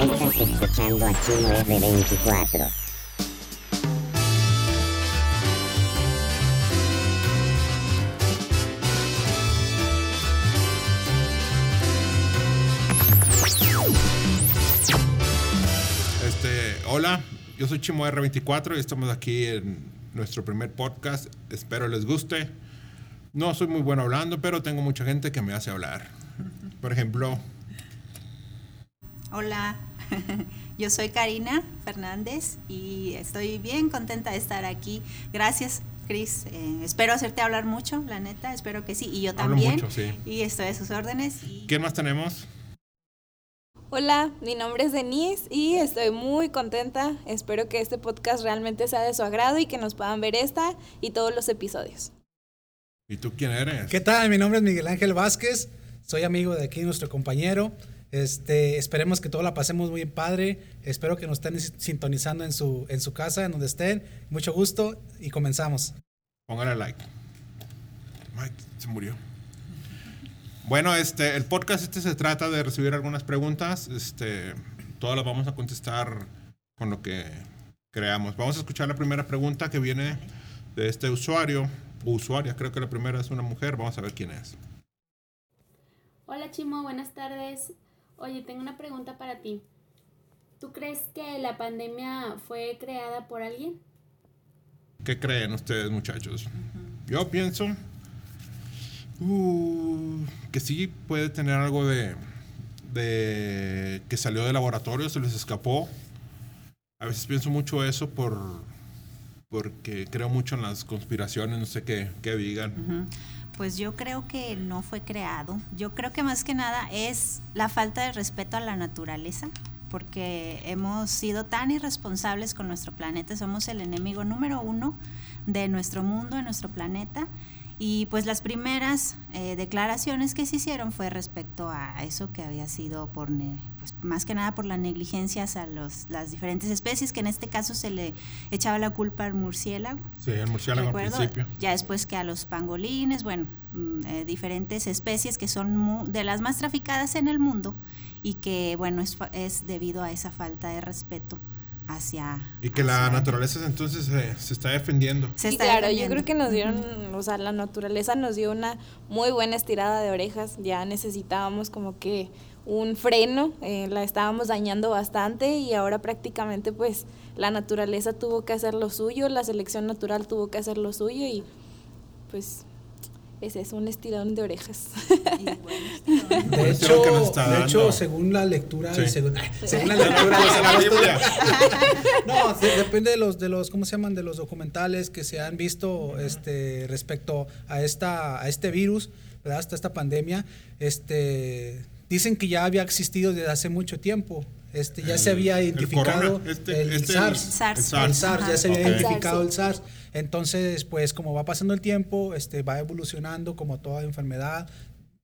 Estás escuchando a Chino R24. Este, hola, yo soy Chimo R24 y estamos aquí en nuestro primer podcast. Espero les guste. No soy muy bueno hablando, pero tengo mucha gente que me hace hablar. Por ejemplo, Hola, yo soy Karina Fernández y estoy bien contenta de estar aquí. Gracias, Cris. Eh, espero hacerte hablar mucho, la neta, espero que sí. Y yo Hablo también. mucho, sí. Y estoy a sus órdenes. Y ¿quién más tenemos? Hola, mi nombre es Denise y estoy muy contenta. Espero que este podcast realmente sea de su agrado y que nos puedan ver esta y todos los episodios. ¿Y tú quién eres? ¿Qué tal? Mi nombre es Miguel Ángel Vázquez. Soy amigo de aquí, nuestro compañero. Este, esperemos que todo la pasemos muy bien padre. Espero que nos estén sintonizando en su, en su casa, en donde estén. Mucho gusto y comenzamos. Póngale like. Mike se murió. Bueno, este, el podcast este se trata de recibir algunas preguntas. Este, todas las vamos a contestar con lo que creamos. Vamos a escuchar la primera pregunta que viene de este usuario. o Usuaria, creo que la primera es una mujer. Vamos a ver quién es. Hola Chimo, buenas tardes. Oye, tengo una pregunta para ti. ¿Tú crees que la pandemia fue creada por alguien? ¿Qué creen ustedes, muchachos? Yo pienso uh, que sí puede tener algo de, de que salió del laboratorio, se les escapó. A veces pienso mucho eso por porque creo mucho en las conspiraciones, no sé qué, qué digan. Pues yo creo que no fue creado. Yo creo que más que nada es la falta de respeto a la naturaleza, porque hemos sido tan irresponsables con nuestro planeta, somos el enemigo número uno de nuestro mundo, de nuestro planeta. Y pues las primeras eh, declaraciones que se hicieron fue respecto a eso que había sido por, pues, más que nada por la negligencia a los, las diferentes especies, que en este caso se le echaba la culpa al murciélago. Sí, el murciélago al principio. Ya después que a los pangolines, bueno, mm, eh, diferentes especies que son mu- de las más traficadas en el mundo y que, bueno, es, es debido a esa falta de respeto hacia... Y que la hacia- naturaleza entonces se, se está defendiendo. Se y está claro, yo defendiendo. creo que nos dieron, o sea, la naturaleza nos dio una muy buena estirada de orejas. Ya necesitábamos como que un freno, eh, la estábamos dañando bastante y ahora prácticamente pues la naturaleza tuvo que hacer lo suyo, la selección natural tuvo que hacer lo suyo y pues ese es un estirón de orejas. Y bueno, De hecho, de hecho, según la lectura, Sí. según, según la lectura. No, de- depende de los, de los, ¿cómo se llaman? De los documentales que se han visto este, respecto a, esta, a este virus, ¿verdad? Hasta esta pandemia. Este, dicen que ya había existido desde hace mucho tiempo. Este, ya se había identificado este- el este- SARS. SARS. el SARS. Ya se había identificado el SARS. Entonces, pues como va pasando el tiempo, este, va evolucionando como toda enfermedad.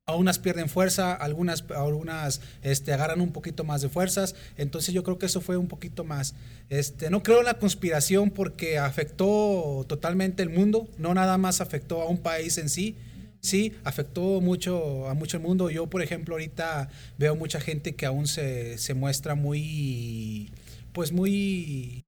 Algunas pierden fuerza, algunas, algunas este, agarran un poquito más de fuerzas. Entonces yo creo que eso fue un poquito más. Este, no creo en la conspiración porque afectó totalmente el mundo, no nada más afectó a un país en sí. Sí, afectó mucho a mucho el mundo. Yo, por ejemplo, ahorita veo mucha gente que aún se, se muestra muy, pues muy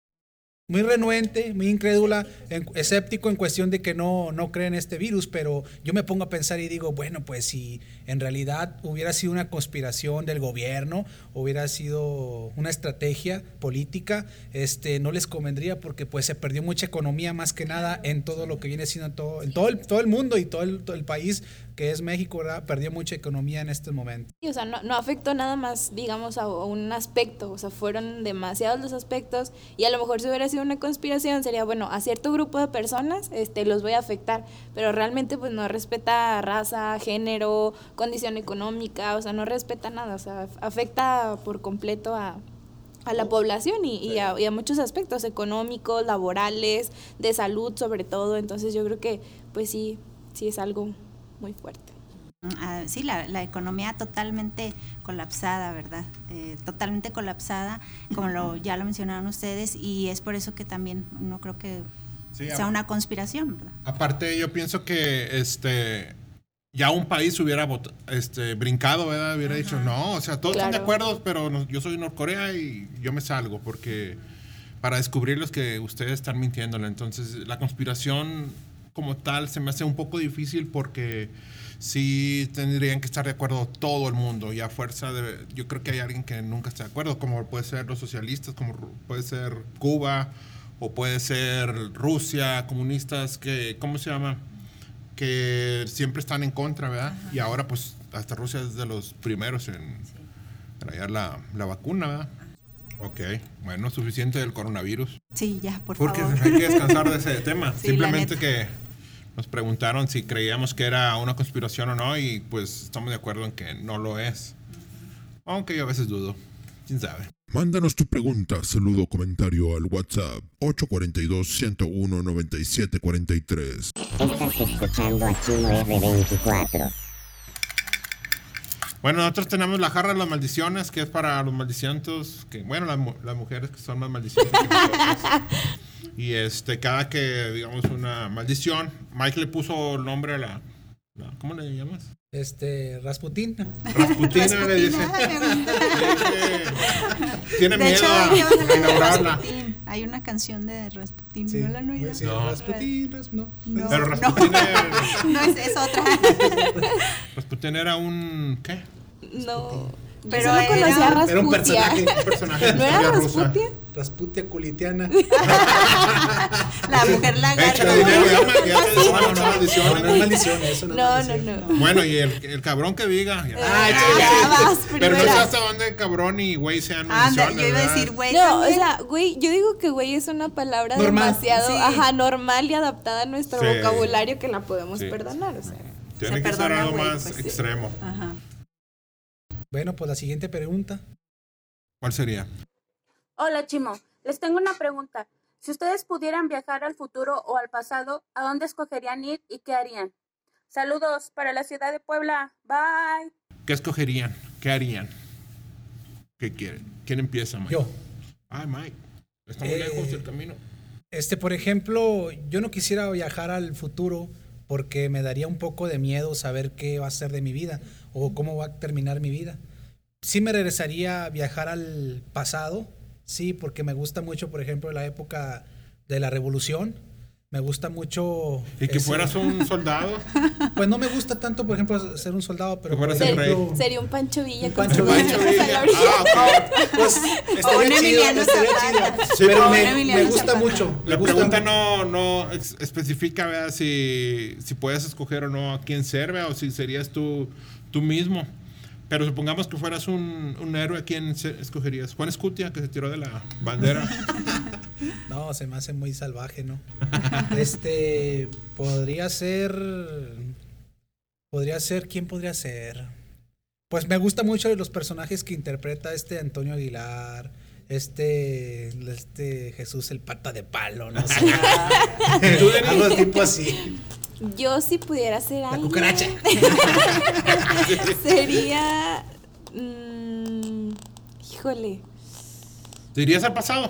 muy renuente, muy incrédula, escéptico en cuestión de que no, no cree en este virus, pero yo me pongo a pensar y digo, bueno, pues si en realidad hubiera sido una conspiración del gobierno, hubiera sido una estrategia política, este, no les convendría porque pues se perdió mucha economía más que nada en todo lo que viene siendo en todo, en todo el, todo el mundo y todo el país que es México, ¿verdad? Perdió mucha economía en este momento. O sea, no, no afectó nada más, digamos, a, a un aspecto, o sea, fueron demasiados los aspectos y a lo mejor si hubiera sido una conspiración sería, bueno, a cierto grupo de personas este, los voy a afectar, pero realmente pues no respeta raza, género, condición económica, o sea, no respeta nada, o sea, afecta por completo a, a la población y, y a, y a muchos aspectos económicos, laborales, de salud sobre todo, entonces yo creo que pues sí, sí es algo muy fuerte. Ah, sí, la, la economía totalmente colapsada, ¿verdad? Eh, totalmente colapsada, como lo, ya lo mencionaron ustedes, y es por eso que también no creo que Sí, sea a- una conspiración, ¿verdad? Aparte, yo pienso que este ya un país hubiera este, brincado, ¿verdad? Hubiera dicho, no, o sea, todos están de acuerdo, pero no- yo soy Norcorea y yo me salgo porque para descubrirlos que ustedes están mintiéndole. Entonces, la conspiración como tal se me hace un poco difícil porque sí tendrían que estar de acuerdo todo el mundo y a fuerza de... Yo creo que hay alguien que nunca está de acuerdo, como puede ser los socialistas, como puede ser Cuba o puede ser Rusia, comunistas, que, ¿cómo se llama? Que siempre están en contra, ¿verdad? Y ahora pues hasta Rusia es de los primeros en traer la, la vacuna, ¿verdad? Ok, bueno, suficiente del coronavirus. Sí, ya, por Porque favor. hay que descansar de ese tema. Sí, la Simplemente neta. que nos preguntaron si creíamos que era una conspiración o no y pues estamos de acuerdo en que no lo es. Aunque yo a veces dudo. ¿Quién sabe? Mándanos tu pregunta, saludo o comentario al WhatsApp 842-101-9743. Estás escuchando a Chino R24. Bueno, nosotros tenemos la jarra de las maldiciones, que es para los maldicientos, que bueno, las, las mujeres que son más maldicientes. y este, cada que digamos una maldición, Mike le puso el nombre a la, la- ¿cómo le llamas? Este, Rasputín. Rasputina le dice. Rasputina, Tiene De miedo hecho, a, inaugurarla. Hay una canción de Rasputín. Sí, ¿No la han oído? sí, No. Rasputín, Ras- no. No. Pero Rasputín, era, No, es, es otra. Rasputín era un, ¿qué? No. Pero era- conocía a Era un Rasputia. personaje. Un personaje ¿No era. Rasputia? Rasputia culitiana. La mujer lagarta. No, no, no, no, no no, No, no, no. Bueno, y el, el cabrón que diga. ya. Ay, ya vas Pero no sé hasta dónde cabrón y güey sean Anda, maldiciones. yo iba decir, güey. No, o sea, güey, yo digo que güey es una palabra Normal. demasiado, Sí. ajá, normal y adaptada a nuestro Sí. vocabulario que la podemos Sí. perdonar, o sea. Tiene Se que ser algo güey, más pues extremo. Ajá. Bueno, pues la siguiente pregunta. ¿Cuál sería? Hola Chimo, les tengo una pregunta. Si ustedes pudieran viajar al futuro o al pasado, ¿a dónde escogerían ir y qué harían? Saludos para la ciudad de Puebla. Bye. ¿Qué escogerían? ¿Qué harían? ¿Qué quieren? ¿Quién empieza, Mike? Yo. Ay, Mike. Está muy Eh, lejos del camino. Este, por ejemplo, yo no quisiera viajar al futuro porque me daría un poco de miedo saber qué va a ser de mi vida o cómo va a terminar mi vida. Sí me regresaría a viajar al pasado, sí, porque me gusta mucho, por ejemplo, la época de la revolución. Me gusta mucho... Y que ese- fueras un soldado. Pues no me gusta tanto, por ejemplo, ser un soldado, pero... Que fueras por el rey. ejemplo, Sería un Pancho Villa Un Pancho Villa. a la orilla. Ah, ok. Pues O estaría un chido, Emiliano estaría Zapata. chido. Sí, pero me, Emiliano me gusta Zapata. mucho. me La gusta pregunta mucho. no, no especifica ¿verdad? Si, si puedes escoger o no a quién ser ¿verdad? o si serías tú, tú mismo. Pero supongamos que fueras un, un héroe, ¿a quién escogerías? Juan Escutia, que se tiró de la bandera. No, se me hace muy salvaje, ¿no? este, podría ser... Podría ser, ¿quién podría ser? Pues me gusta mucho los personajes que interpreta este Antonio Aguilar, este, este Jesús el pata de palo, no sé. Algo tipo así. Yo si pudiera ser La alguien, cucaracha. sería mm, híjole, ¿Te irías al pasado?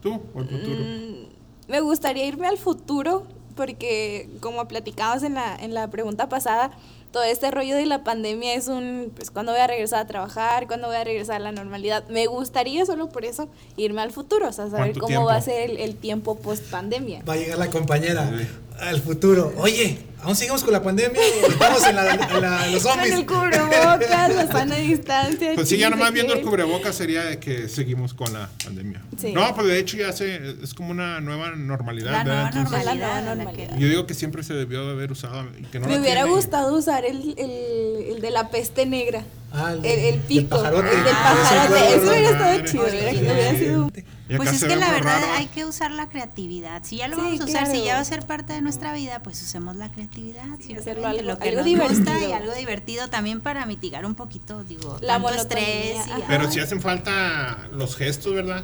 ¿Tú o al futuro? Mm, me gustaría irme al futuro porque como platicamos en la, en la pregunta pasada, todo este rollo de la pandemia es un, pues, ¿cuándo voy a regresar a trabajar? ¿Cuándo voy a regresar a la normalidad? Me gustaría solo por eso irme al futuro, o sea, saber ¿Cuánto cómo va a ser el, el tiempo post pandemia. Va a llegar la compañera Sí. Al futuro. Oye, ¿aún seguimos con la pandemia estamos en, la, en la- los Con zombies? el cubrebocas, la sana distancia. Pues sí, ya nomás viendo el cubrebocas sería de que seguimos con la pandemia. Sí. No, pues de hecho ya se, es como una nueva normalidad. La nueva Entonces, normalidad. La nueva la normalidad. que- Yo digo que siempre se debió de haber usado y que no Me hubiera tiene. gustado usar el, el, el de la peste negra. Ah, El, el pico. pajarote. El del Ah, pajarote. Eso hubiera madre. estado chido. Hubiera sido. Pues es que la verdad raro. hay que usar la creatividad. Si ya lo Sí, vamos a usar, si ya va a ser parte de nuestra vida, pues usemos la creatividad. Sí, simplemente, hacerlo algo- lo que algo nos divertido. gusta y algo divertido también para mitigar un poquito, digo, La tanto estrés. Y. Pero si hacen falta los gestos, ¿verdad?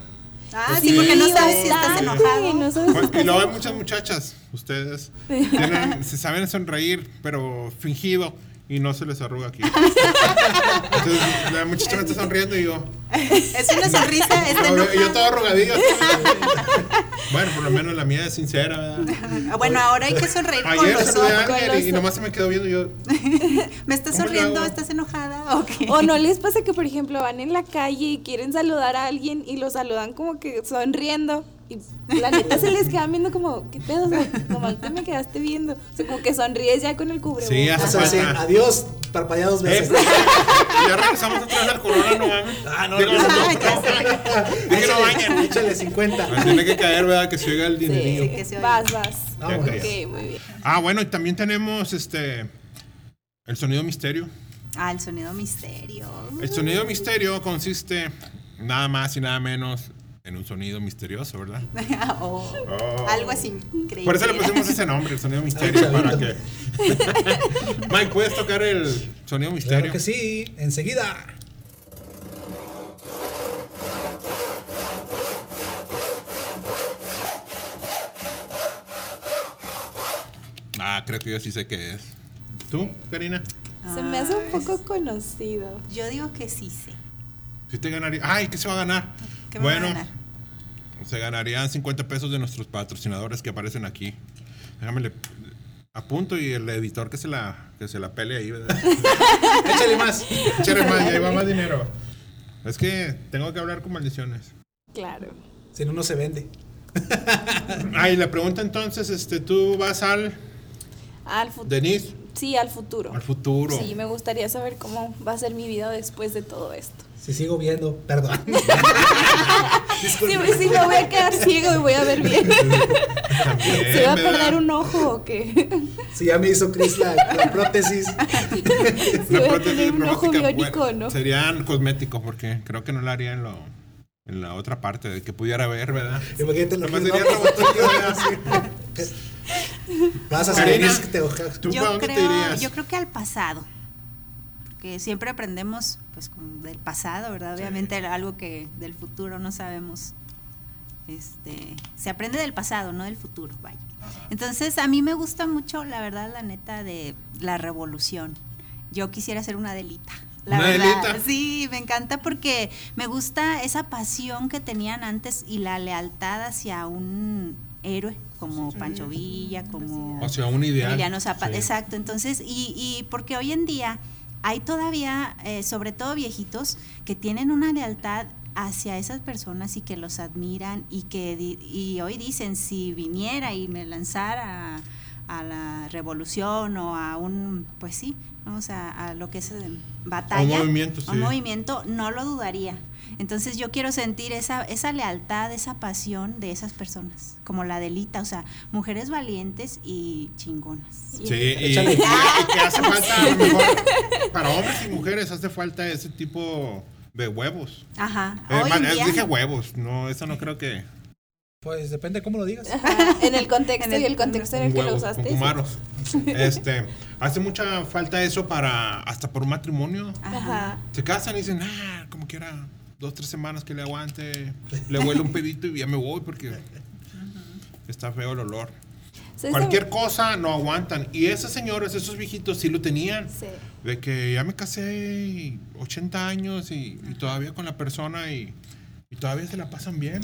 ah, Sí, sí, porque no sabes si estás enojado. no sabes si Pues, y luego hay muchas muchachas, ustedes tienen- se saben sonreír, pero fingido. Y no se les arruga aquí. Entonces la muchacha me está sonriendo y yo. Es una sonrisa, está Yo, todo arrugadillo. bueno, por lo menos la mía es sincera. ¿verdad? Ah, Bueno, ahora hay que sonreír con Ayer los ojos. con y, nomás se me quedó viendo y yo. ¿Me estás ¿Cómo le sonriendo? ¿Estás enojada? ¿O qué? O no les pasa que, por ejemplo, van en la calle y quieren saludar a alguien y lo saludan como que sonriendo. Y la neta se les quedan viendo como, ¿qué pedo? O sea, nomás te me quedaste viendo. O sea, como que sonríes ya con el cubrebocas. Sí, hace O sea, sí, adiós, parpadea dos Eh, veces. pues, ya regresamos vez al corona, no mames. Ah, no, Digo, no, no, no, Dije, no bañen. échale 50. Ah, Tiene que caer, ¿verdad? Que se oiga el dinerillo. que se oiga. Vas, vas. Vamos. Ya Ok, muy bien. Ah, bueno, y también tenemos este. El sonido misterio. Ah, el sonido misterio. El sonido misterio consiste nada más y nada menos en un sonido misterioso, ¿verdad? Oh, Oh. Algo así increíble. Por eso le pusimos ese nombre, el sonido misterio, para que. Mike, ¿puedes tocar el sonido misterio? Claro que sí, enseguida. Ah, creo que yo sí sé qué es. ¿Tú, Karina? Se me hace un poco conocido. Yo digo que sí sé. Sí te ganaría. Ay, ¿qué se va a ganar? ¿Qué me va a bueno, ganar? se ganarían 50 pesos de nuestros patrocinadores que aparecen aquí. Déjame le apunto y el editor que se la, que se la pele ahí, ¿verdad? Échale más. Échale más, ya ahí va más dinero. Es que tengo que hablar con maldiciones. Claro. Si no, no se vende. Ay, la pregunta entonces, este, tú vas al Al futuro. Denise, Sí, al futuro. al futuro. Sí, me gustaría saber cómo va a ser mi vida después de todo esto. Si sigo viendo, perdón. Sí, sí, me voy a quedar ciego y voy a ver bien. También, ¿Se va a perder un ojo o qué? Si ya me hizo Chris la, la prótesis. Se va a tener un ojo biónico, bueno, ¿no? Serían cosméticos porque creo que no lo haría en, lo, en la otra parte de que pudiera ver, ¿verdad? Imagínate lo que sería ¿verdad? Vas a Karina. saber que te ojas. ¿Tú para Yo dónde te creo, irías? yo creo que al pasado. Porque siempre aprendemos pues del pasado, ¿verdad? Obviamente algo que del futuro no sabemos. Este, se aprende del pasado, no del futuro, vaya. Entonces, a mí me gusta mucho, la verdad, la neta de la revolución. Yo quisiera ser una delita. La ¿Una verdad, Adelita? sí, me encanta porque me gusta esa pasión que tenían antes y la lealtad hacia un héroe como Pancho Villa, como O sea, un ideal. Emiliano Zapata, Sí. exacto. Entonces, y, y porque hoy en día hay todavía, eh, sobre todo viejitos, que tienen una lealtad hacia esas personas y que los admiran y que y hoy dicen si viniera y me lanzara a, a la revolución o a un pues sí vamos a, a lo que es eh, batalla movimiento, a sí. un movimiento no lo dudaría entonces yo quiero sentir esa esa lealtad esa pasión de esas personas como la delita o sea mujeres valientes y chingonas Sí, y, Échale. y- y que hace falta, a lo mejor, para hombres y mujeres hace falta ese tipo de huevos. ajá Eh, man, dije huevos, no, eso no creo que... Pues depende cómo lo digas. Ajá, en el contexto En el- y el contexto en el Un que lo huevo, usaste. cumaros. Este, hace mucha falta eso para, hasta por un matrimonio. Ajá. Se casan y dicen, ah, como quiera, dos, tres semanas que le aguante, le huele un pedito y ya me voy porque está feo el olor. ¿Sabes Cualquier cosa no aguantan. Y esos señores, esos viejitos sí lo tenían. Sí. De que ya me casé y 80 años y, y todavía con la persona y, y todavía se la pasan bien.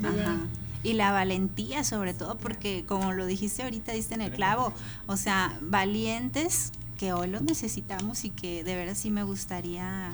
Y la valentía sobre todo, porque como lo dijiste ahorita, diste en el clavo, o sea, valientes que hoy los necesitamos y que de verdad sí me gustaría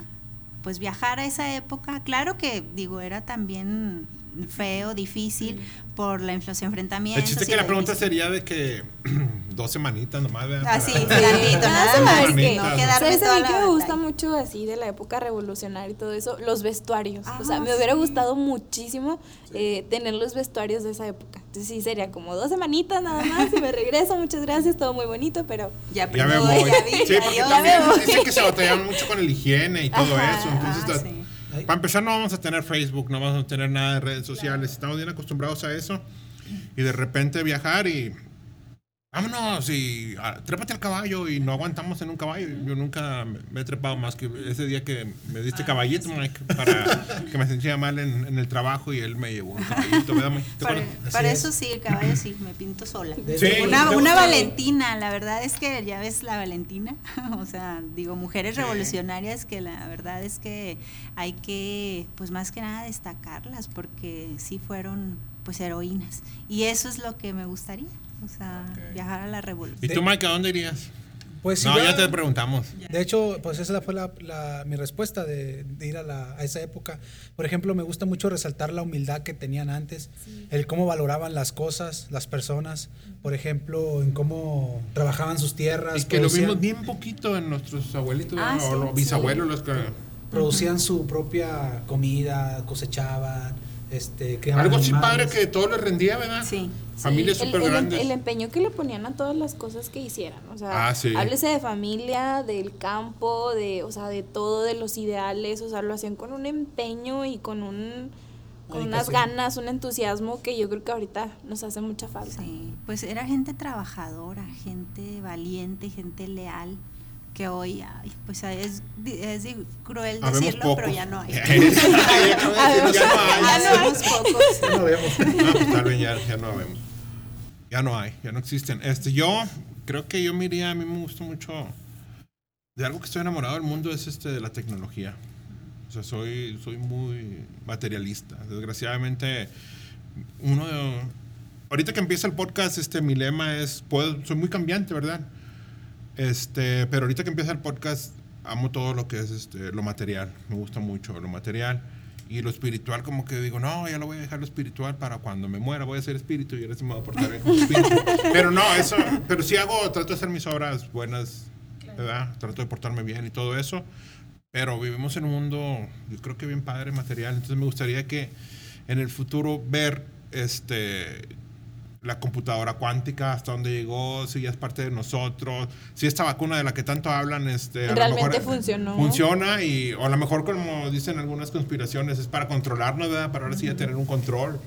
pues viajar a esa época. Claro que digo, era también feo, difícil por la inflación, enfrentamientos. El chiste que la pregunta difícil- sería de que dos semanitas nomás, ¿verdad? Ah, nada más. ¿sabes qué? No quedarme ¿Sabes toda a mí la que me gusta mucho así de la época revolucionaria y todo eso? Los vestuarios. o sea, Ah, me hubiera gustado muchísimo eh, tener los vestuarios de esa época. Entonces sí, sería como dos semanitas nada más y me regreso. Muchas gracias, todo muy bonito, pero Ya, Ya me voy. ya vi, Sí, porque adiós. también Ya me voy. dicen que se batallaban mucho con el higiene y todo Ajá, eso. Entonces, ah. Para empezar, no vamos a tener Facebook, no vamos a tener nada de redes sociales. Estamos bien acostumbrados a eso. Y de repente viajar y vámonos y ah, trépate al caballo y no aguantamos en un caballo. Yo nunca me- he trepado más que ese día que me Ah, diste caballito, Mike, para que me sentía mal en, en el trabajo y él me llevó un caballito, ¿verdad, Mike? ¿Te Para, acuerdas? para es. eso sí, el caballo sí, me pinto sola. Sí. Una, ¿Te una? Valentina, la verdad es que ya ves la Valentina, o sea, digo, mujeres revolucionarias que la verdad es que hay que, pues más que nada destacarlas porque sí fueron pues heroínas y eso es lo que me gustaría, o sea, viajar a la ¿Y revolución. tú, Mike, a dónde irías? Pues no, igual- ya te preguntamos. De hecho, pues esa fue la, la- mi respuesta de, de ir a, la- a esa época. Por ejemplo, me gusta mucho resaltar la humildad que tenían antes, el cómo valoraban las cosas, las personas, por ejemplo, en cómo trabajaban sus tierras, Y que lo producían, vimos bien poquito en nuestros abuelitos Ah, ¿no? sí, o los sí. bisabuelos, los que... producían su propia comida, cosechaban, este, criaban Algo así padre que todo les rendía, ¿verdad? Sí. Familias el, súper el- grandes. el empeño que le ponían a todas las cosas que hicieran. O sea, Ah, sí. háblese de familia, del campo, de, o sea, de todo, de los ideales. O sea, lo hacían con un empeño y con un con unas ganas, un entusiasmo que yo creo que ahorita nos hace mucha falta. Sí, pues era gente trabajadora, gente valiente, gente leal, que hoy, ay, pues es, es cruel Habemos decirlo, pero pocos. ya no hay. ya no hay. Ya no hay. No, habemos pocos. Ya no vemos. No, pues tal vez ya, ya no vemos. Ya no hay, ya no existen. Este, yo creo que yo me iría, a mí me gusta mucho. De algo que estoy enamorado del mundo es este de la tecnología. O sea, soy, soy muy materialista. Desgraciadamente, uno de- ahorita que empieza el podcast, este, mi lema es, puedo, soy muy cambiante, ¿verdad? Este, pero ahorita que empieza el podcast, amo todo lo que es este, lo material. Me gusta mucho lo material. Y lo espiritual, como que digo, no, ya lo voy a dejar lo espiritual para cuando me muera, voy a ser espíritu y ahora sí me voy a portar bien como espíritu. Pero no, eso, pero sí hago, trato de hacer mis obras buenas, ¿verdad? Trato de portarme bien y todo eso. Pero vivimos en un mundo, yo creo que bien padre material. Entonces me gustaría que en el futuro ver este la computadora cuántica, hasta dónde llegó, si ya es parte de nosotros, si esta vacuna de la que tanto hablan, este, a lo Realmente mejor funcionó. Funciona y, o a lo mejor como dicen algunas conspiraciones, es para controlarnos, ¿verdad? Para ahora sí ya tener un control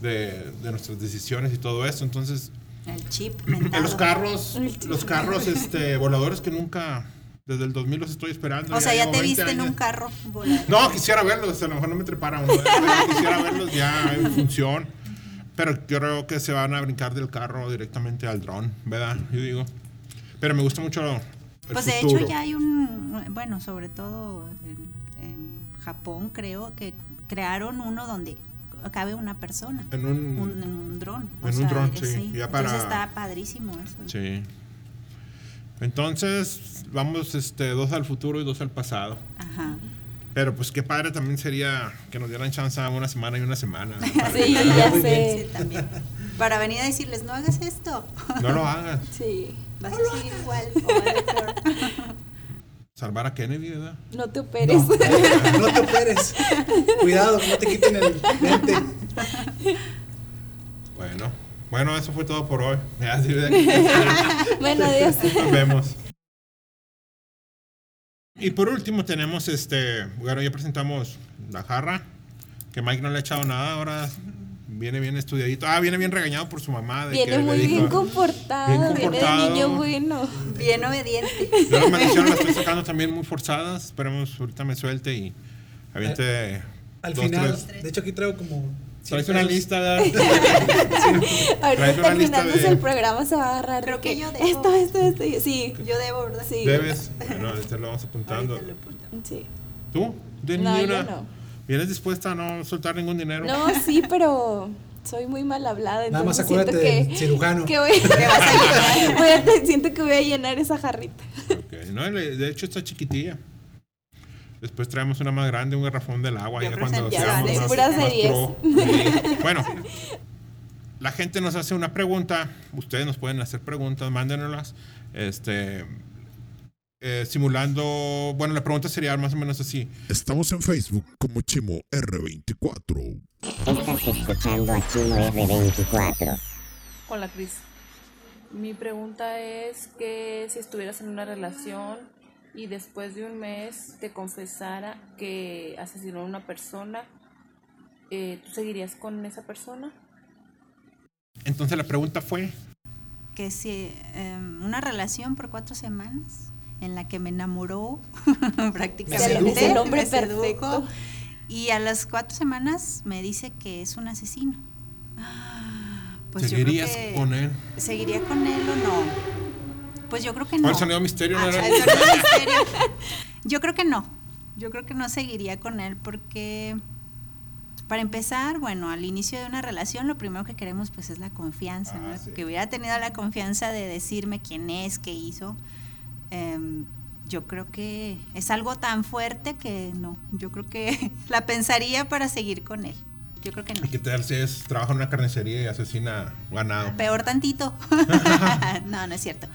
de, de nuestras decisiones y todo eso. Entonces, El chip en los carros, los carros este, voladores que nunca, desde el 2000 los estoy esperando. O sea, ya llevo te 20 viste en años. un carro volar. No, quisiera verlos, a lo mejor no me trepara uno, ¿eh? quisiera verlos ya en función. Pero creo que se van a brincar del carro directamente al dron, ¿verdad? Yo digo. Pero me gusta mucho el Pues de futuro. hecho ya hay un, bueno, sobre todo en, en Japón creo que crearon uno donde cabe una persona. En un- un, en un dron. en un dron, sí, ya Entonces para- está padrísimo eso. Sí. Entonces, vamos este, dos al futuro y dos al pasado. Ajá. Pero pues qué padre también sería que nos dieran chance a una semana y una semana. ¿no? Sí, ya Sí, sé. también. Para venir a decirles, no hagas esto. No lo hagas. Sí. Vas a seguir igual o. Salvar a Kennedy, ¿verdad? No te operes. No, no te operes. Cuidado, no te quiten el lente. Bueno. Bueno, eso fue todo por hoy. Bueno, adiós. Nos vemos. Y por último tenemos este, bueno, ya presentamos la jarra, que Mike no le ha echado nada, ahora viene bien estudiadito. Ah, viene bien regañado por su mamá. De que Viene le muy dijo- bien comportado, Bien viene de comportado. niño bueno. Bien obediente. Yo las maldiciones las estoy sacando también muy forzadas. Esperemos ahorita me suelte y aviente. Al dos, final, tres. de hecho aquí traigo como... Traes 100 una lista, ¿verdad? Ahorita Traes una lista de- el programa se va a agarrar. Creo que yo debo. Esto, esto, esto. y- Sí, Yo debo, ¿verdad? sí. Debes. Bueno, este lo vamos apuntando. Lo. Sí. ¿Tú? ¿De No, ni yo una? no. ¿Vienes dispuesta a no soltar ningún dinero? No, sí, pero soy muy mal hablada. Nada más entonces acuérdate siento del cirujano. Que voy, Te vas a llenar. voy a- siento que voy a llenar esa jarrita. Ok, no, de hecho está chiquitilla. Después traemos una más grande, un garrafón del agua. Yo Ya cuando seamos Ya, más, puras más 10. pro. Sí. Bueno, la gente nos hace una pregunta. Ustedes nos pueden hacer preguntas, mándenoslas. Este, eh, simulando, bueno, la pregunta sería más o menos así. Estamos en Facebook como Chimo R24. Estás escuchando a Chimo R24. Hola Cris. Mi pregunta es que si estuvieras en una relación y después de un mes te confesara que asesinó a una persona, eh, ¿tú seguirías con esa persona? Entonces la pregunta fue, que sí, em, una relación por cuatro semanas en la que me enamoró prácticamente. el hombre perfecto. Y a las cuatro semanas me dice que es un asesino. Pues yo creo ¿Seguirías que- con él? ¿Seguiría con él o no? Pues yo creo que ¿Cuál no. el sonido misterio? Ah, no era? el sonido misterio. Yo creo que no. Yo creo que no seguiría con él porque, para empezar, bueno, al inicio de una relación lo primero que queremos pues es la confianza, Ah, ¿no? sí. Que hubiera tenido la confianza de decirme quién es, qué hizo. Em, yo creo que es algo tan fuerte que no. Yo creo que la pensaría para seguir con él. Yo creo que no. ¿Y qué tal si es, trabaja en una carnicería y asesina ganado? Peor tantito. no, no es cierto.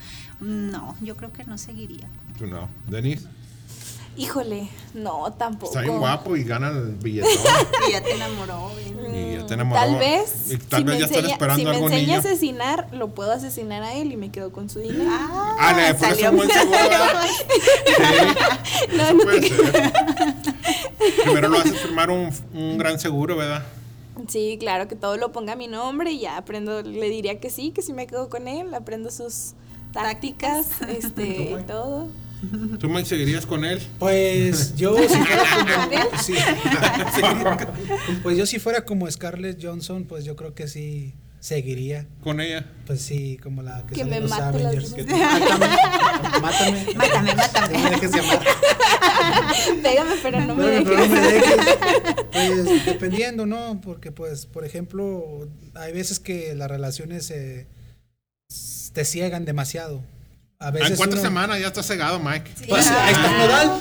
No, yo creo que no seguiría. Tú no. Denis, Híjole, no, tampoco. está bien guapo y gana el billetón. Y ya te enamoró. bien. y ya te enamoró. Tal vez, Y tal si vez me ya están enseña, esperando si me enseña niño. a asesinar, lo puedo asesinar a él y me quedo con su dinero. Ah, le salió un buen muy- seguro. No, eso no puede te- ser. Primero lo haces firmar un, un gran seguro, ¿verdad? Sí, claro, que todo lo ponga a mi nombre y ya aprendo, le diría que sí, que si me quedo con él, aprendo sus tácticas, este, y todo. ¿Tú me seguirías con él? Pues yo si fuera como, sí. pues yo si fuera como Scarlett Johnson, pues yo creo que sí seguiría. ¿Con ella? Pues sí, como la que, Que me en los mate Avengers. Mátame, mátame. Mátame, mátame. No me dejes. Pégame, pero no me Pero- pero no dejes. me dejes. Pues dependiendo, ¿no? Porque pues, por ejemplo, hay veces que las relaciones eh, s- te ciegan demasiado. A veces ¿En cuántas uno- semanas ya estás cegado, Mike? Pues ahí está el nodal.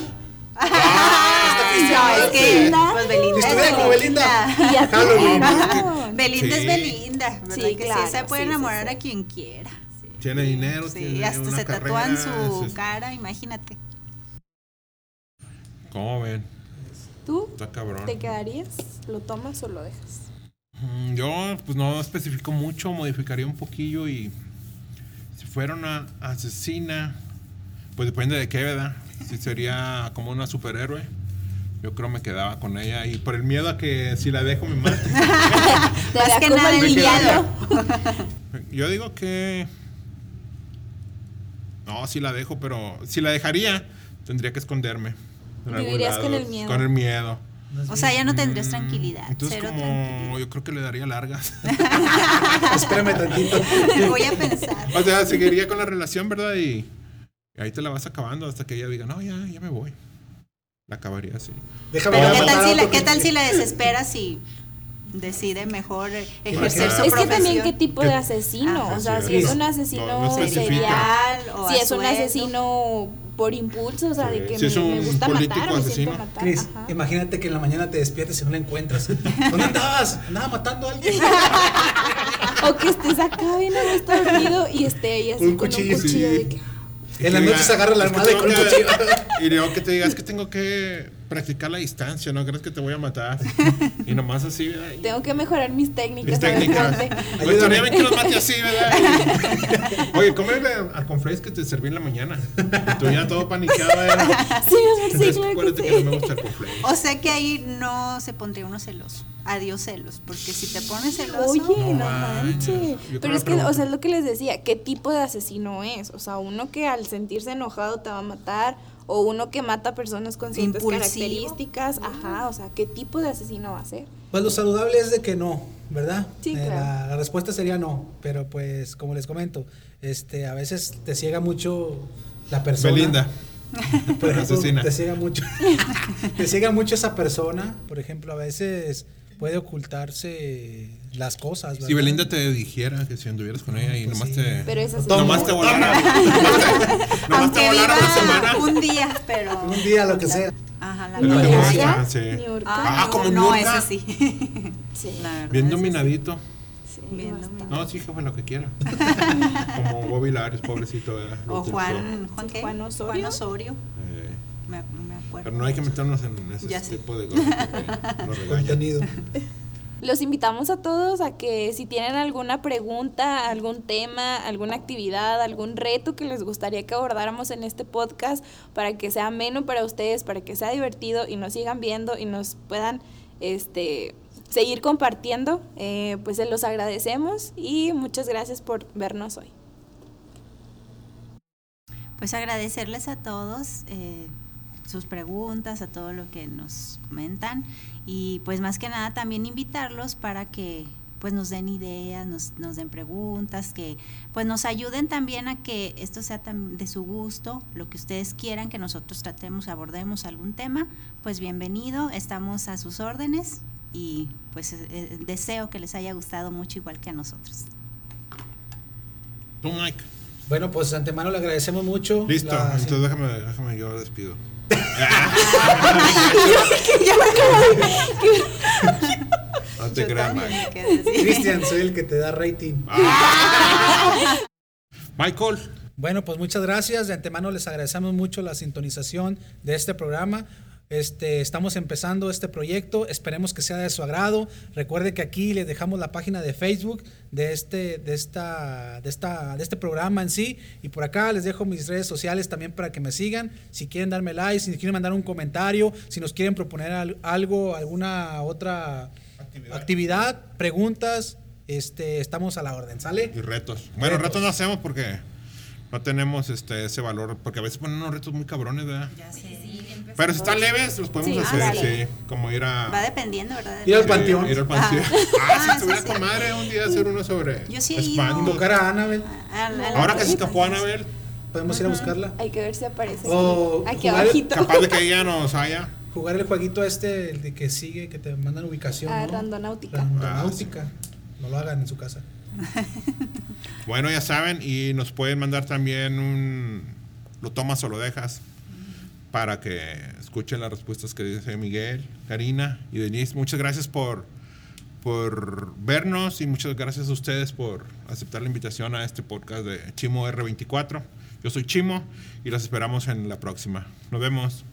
No, es que pues Belinda estuviera como Belinda. Terminaron. Belinda Sí. es Belinda. Sí, que claro, sí se puede sí, sí, enamorar sí. a quien quiera. Sí. Tiene dinero, Sí, tiene hasta una se tatúan carrera, su es- cara, imagínate. ¿Cómo ven? ¿Tú Está cabrón. te quedarías? ¿Lo tomas o lo dejas? Mm, Yo, pues no especifico mucho, modificaría un poquillo y si fuera una asesina, pues depende de qué, ¿verdad? Si sería como una superhéroe, yo creo me quedaba con ella y por el miedo a que si la dejo me mate. Te Más que nada villano. Yo digo que... No, sí la dejo, pero si la dejaría, tendría que esconderme. Vivirías con el miedo. Con el miedo. O sea, ya no tendrías tranquilidad. Entonces cero como tranquilidad. yo creo que le daría largas. Espérame tantito. Voy a pensar. O sea, seguiría con la relación, ¿verdad? Y, y ahí te la vas acabando hasta que ella diga, no, ya, ya me voy. La acabaría así. Déjame Pero ¿qué tal, si la, ¿qué tal si la desesperas y decide mejor ejercer su Es que también qué tipo ¿Qué? de asesino, Ajá. o sea, Sí, si es es- un no- asesino no serial, o si es un asesino por impulso, o sea, de que Si me, es un me gusta político matar, me siento asesino. matar. Cris, ajá. imagínate que en la mañana te despiertes y no la encuentras. ¿Dónde andabas? Andaba matando a alguien. O que estés acá bien a gusto dormido y esté ahí así Un con cuchillo, un cuchillo sí. de que En la noche se agarra la "Es almohada con un que-" cuchillo. Y luego que te digas que tengo que practicar la distancia, ¿no crees que te voy a matar? Y nomás así, ¿verdad? Tengo que mejorar mis técnicas. Mis técnicas. Pues estaría bien que los mate así, ¿verdad? Y- Oye, cómele al conflace que te serví en la mañana. Y tú ya todo paniqueado, ¿verdad? Sí, amor, sí, claro que que sí. no me gusta el. O sea que ahí no se pondría uno celoso. Adiós celos. Porque si te pones celoso. Oye, No no manches. Pero es que que, o sea, es lo que les decía, ¿qué tipo de asesino es? O sea, uno que al sentirse enojado te va a matar, o uno que mata a personas con ciertas Impulsivo. características, ajá, o sea, ¿qué tipo de asesino va a ser? Pues lo saludable es de que no, ¿verdad? Sí, Eh, claro. la, la respuesta sería no, pero pues como les comento, este, a veces te ciega mucho la persona. Belinda. Por ejemplo, Asesina. te ciega mucho. te ciega mucho esa persona, por ejemplo, a veces puede ocultarse las cosas, ¿verdad? Si Belinda te dijera que si anduvieras con ella y Pues nomás sí. te. Pero es así. Nomás te volara. Nomás te, volara una semana. viva un día, pero. Un día, lo que sea. Ajá, la que Niurka, sí. Ah, no, como no, Niurka. ese sí. Sí. La verdad, Bien sí. dominadito. Sí, Bien bastante. No, sí, jefe, lo que quiera. Como Bobby Larios, pobrecito. ¿verdad? O. Juan, Juan, ¿qué? Juan Osorio. Osorio. Eh, Me, me pero no hay que meternos en ese Ya tipo de cosas. Contenido. Los invitamos a todos a que si tienen alguna pregunta, algún tema, alguna actividad, algún reto que les gustaría que abordáramos en este podcast para que sea ameno para ustedes, para que sea divertido y nos sigan viendo y nos puedan este, seguir compartiendo, eh, pues se los agradecemos y muchas gracias por vernos hoy. pues agradecerles a todos eh, sus preguntas, a todo lo que nos comentan y pues más que nada también invitarlos para que pues nos den ideas, nos, nos den preguntas, que pues nos ayuden también a que esto sea de su gusto, lo que ustedes quieran que nosotros tratemos, abordemos algún tema, pues bienvenido, estamos a sus órdenes y pues eh, deseo que les haya gustado mucho igual que a nosotros. Tú, Mike. Bueno, pues de antemano le agradecemos mucho. Listo, la- entonces déjame, déjame yo despido. No te Yo creas, también Mike. me quedé así. Cristian, soy el que te da rating. Michael. Bueno, pues muchas gracias. De antemano les agradecemos mucho la sintonización de este programa. Este, estamos empezando este proyecto, esperemos que sea de su agrado. Recuerde que aquí les dejamos la página de Facebook de este, de esta, de esta, de este programa en sí. Y por acá les dejo mis redes sociales también para que me sigan. Si quieren darme like, si quieren mandar un comentario, si nos quieren proponer al- algo, alguna otra Actividad. actividad, preguntas, este, estamos a la orden, ¿sale? Y retos. Bueno, Retos. retos no hacemos porque no tenemos este ese valor. Porque a veces ponen unos retos muy cabrones, ¿verdad? Pero si están leves, los podemos Sí, hacer, sí. Como ir a. Va dependiendo, ¿verdad? Ir al panteón. Ir al panteón. Ah. Ah, si Ah, estuviera sí, con sí. madre un día hacer uno sobre. Yo sí espantos. Tocar a Annabel, A la- a la- Ahora que se escapó Anabel, podemos ir a buscarla. Hay que ver si aparece. O aquí jugar- abajito. capaz de que ella nos haya. Jugar el jueguito este, el de que sigue, que te mandan ubicación. Ah, ¿no? randonáutica. Randonáutica. No lo hagan en su casa. Bueno, ya saben, y nos pueden mandar también un. Lo tomas o lo dejas. Para que escuchen las respuestas que dice Miguel, Karina y Denise. Muchas gracias por, por vernos y muchas gracias a ustedes por aceptar la invitación a este podcast de Chimo R24. Yo soy Chimo y los esperamos en la próxima. Nos vemos.